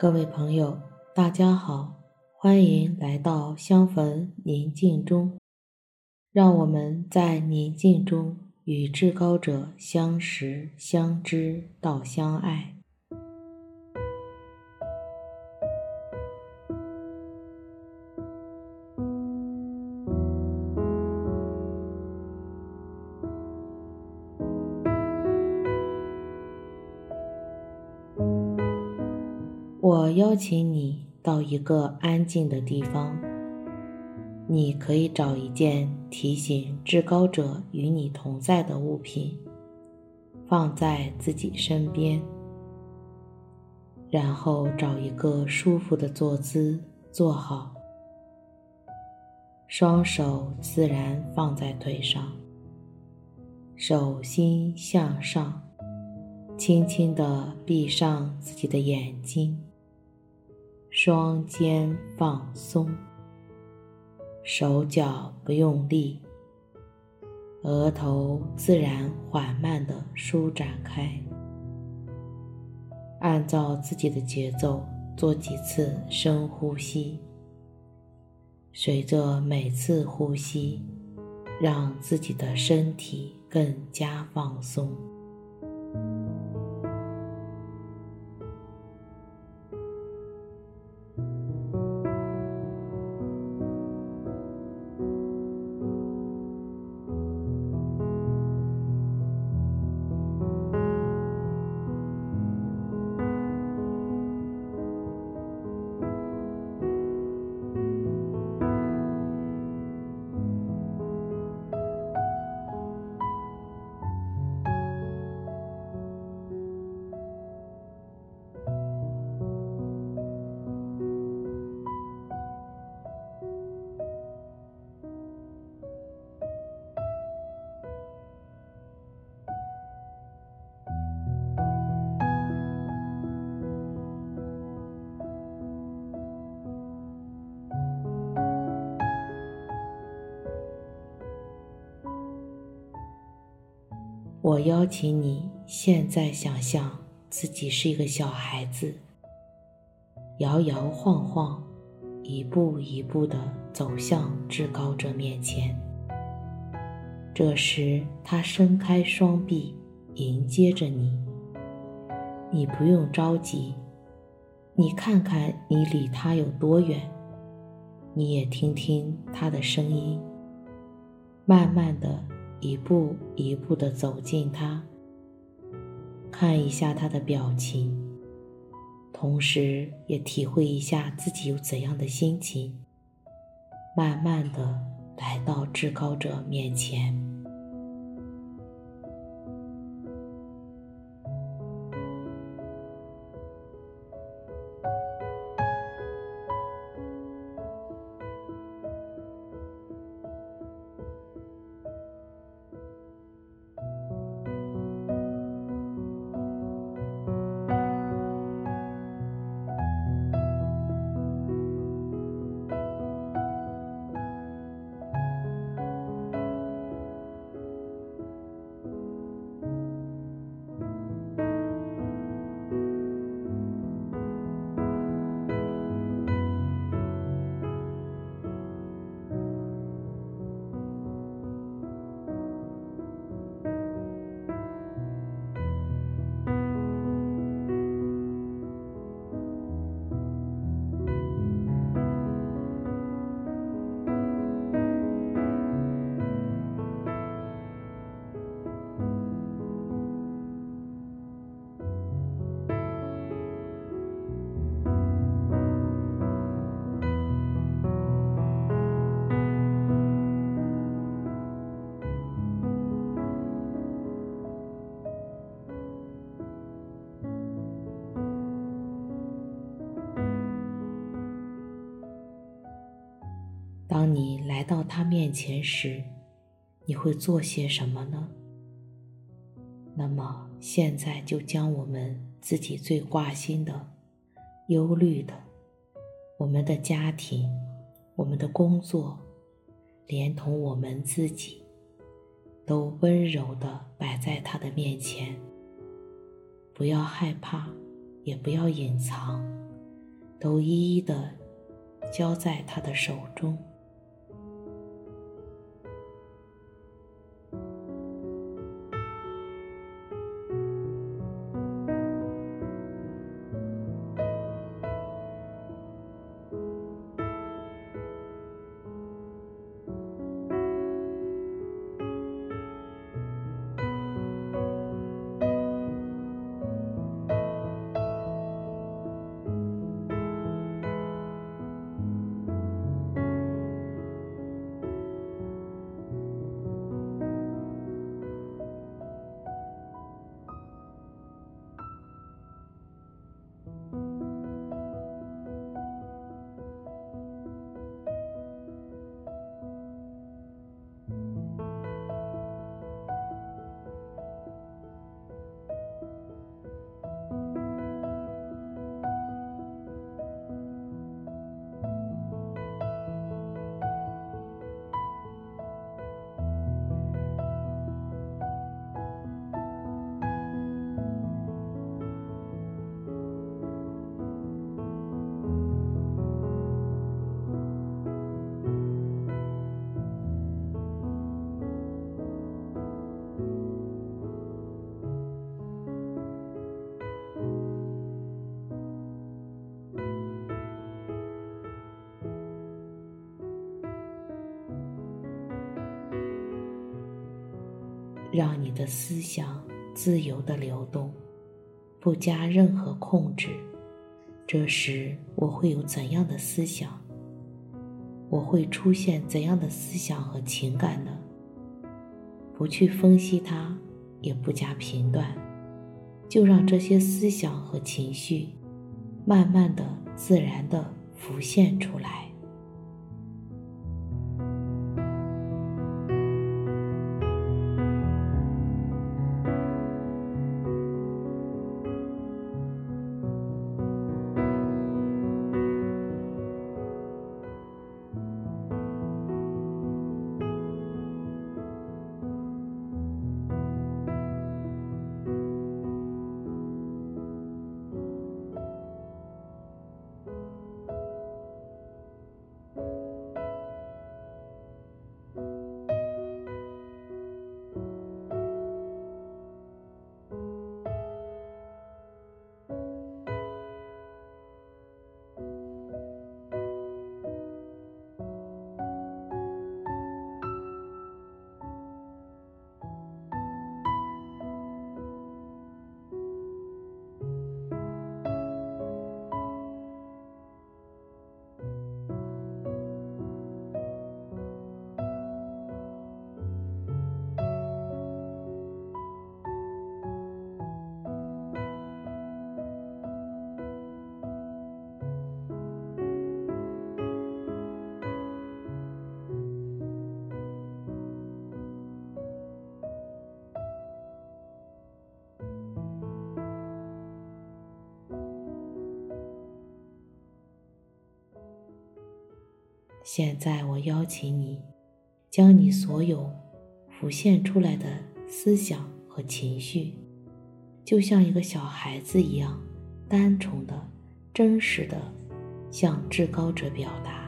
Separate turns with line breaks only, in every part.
各位朋友，大家好，欢迎来到相逢宁静中，让我们在宁静中与至高者相识、相知到相爱。请你到一个安静的地方，你可以找一件提醒至高者与你同在的物品，放在自己身边，然后找一个舒服的坐姿坐好，双手自然放在腿上，手心向上，轻轻地闭上自己的眼睛。双肩放松，手脚不用力，额头自然缓慢地舒展开。按照自己的节奏做几次深呼吸，随着每次呼吸，让自己的身体更加放松。我邀请你现在想象自己是一个小孩子，摇摇晃晃，一步一步地走向至高者面前。这时，他伸开双臂迎接着你。你不用着急，你看看你离他有多远，你也听听他的声音，慢慢地。一步一步地走近他，看一下他的表情，同时也体会一下自己有怎样的心情。慢慢地来到至高者面前。来到他面前时，你会做些什么呢？那么现在就将我们自己最挂心的、忧虑的、我们的家庭、我们的工作，连同我们自己，都温柔的摆在他的面前。不要害怕，也不要隐藏，都一一的交在他的手中。让你的思想自由的流动，不加任何控制。这时我会有怎样的思想？我会出现怎样的思想和情感呢？不去分析它，也不加评断，就让这些思想和情绪慢慢的、自然的浮现出来。现在，我邀请你，将你所有浮现出来的思想和情绪，就像一个小孩子一样，单纯的、真实的，向至高者表达。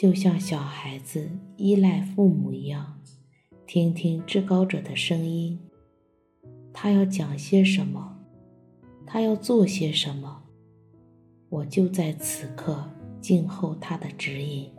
就像小孩子依赖父母一样，听听至高者的声音。他要讲些什么？他要做些什么？我就在此刻静候他的指引。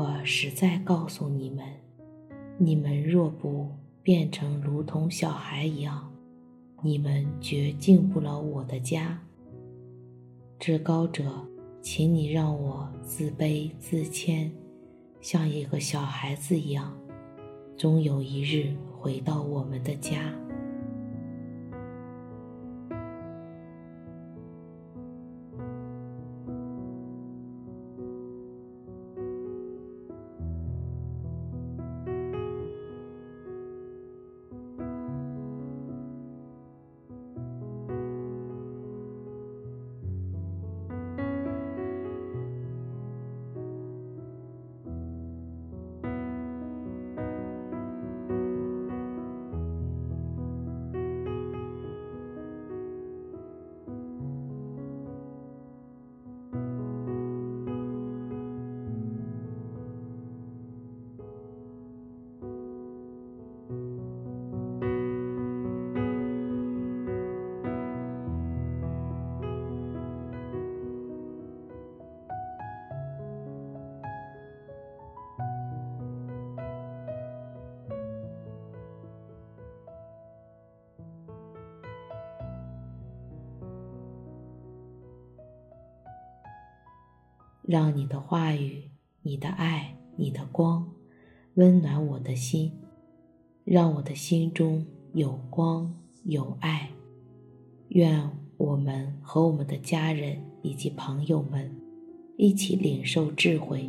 我实在告诉你们，你们若不变成如同小孩一样，你们绝进不了我的家。至高者，请你让我自卑自谦，像一个小孩子一样，终有一日回到我们的家。让你的话语、你的爱、你的光，温暖我的心，让我的心中有光有爱。愿我们和我们的家人以及朋友们一起领受智慧，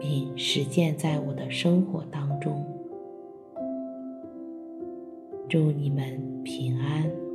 并实践在我的生活当中。祝你们平安。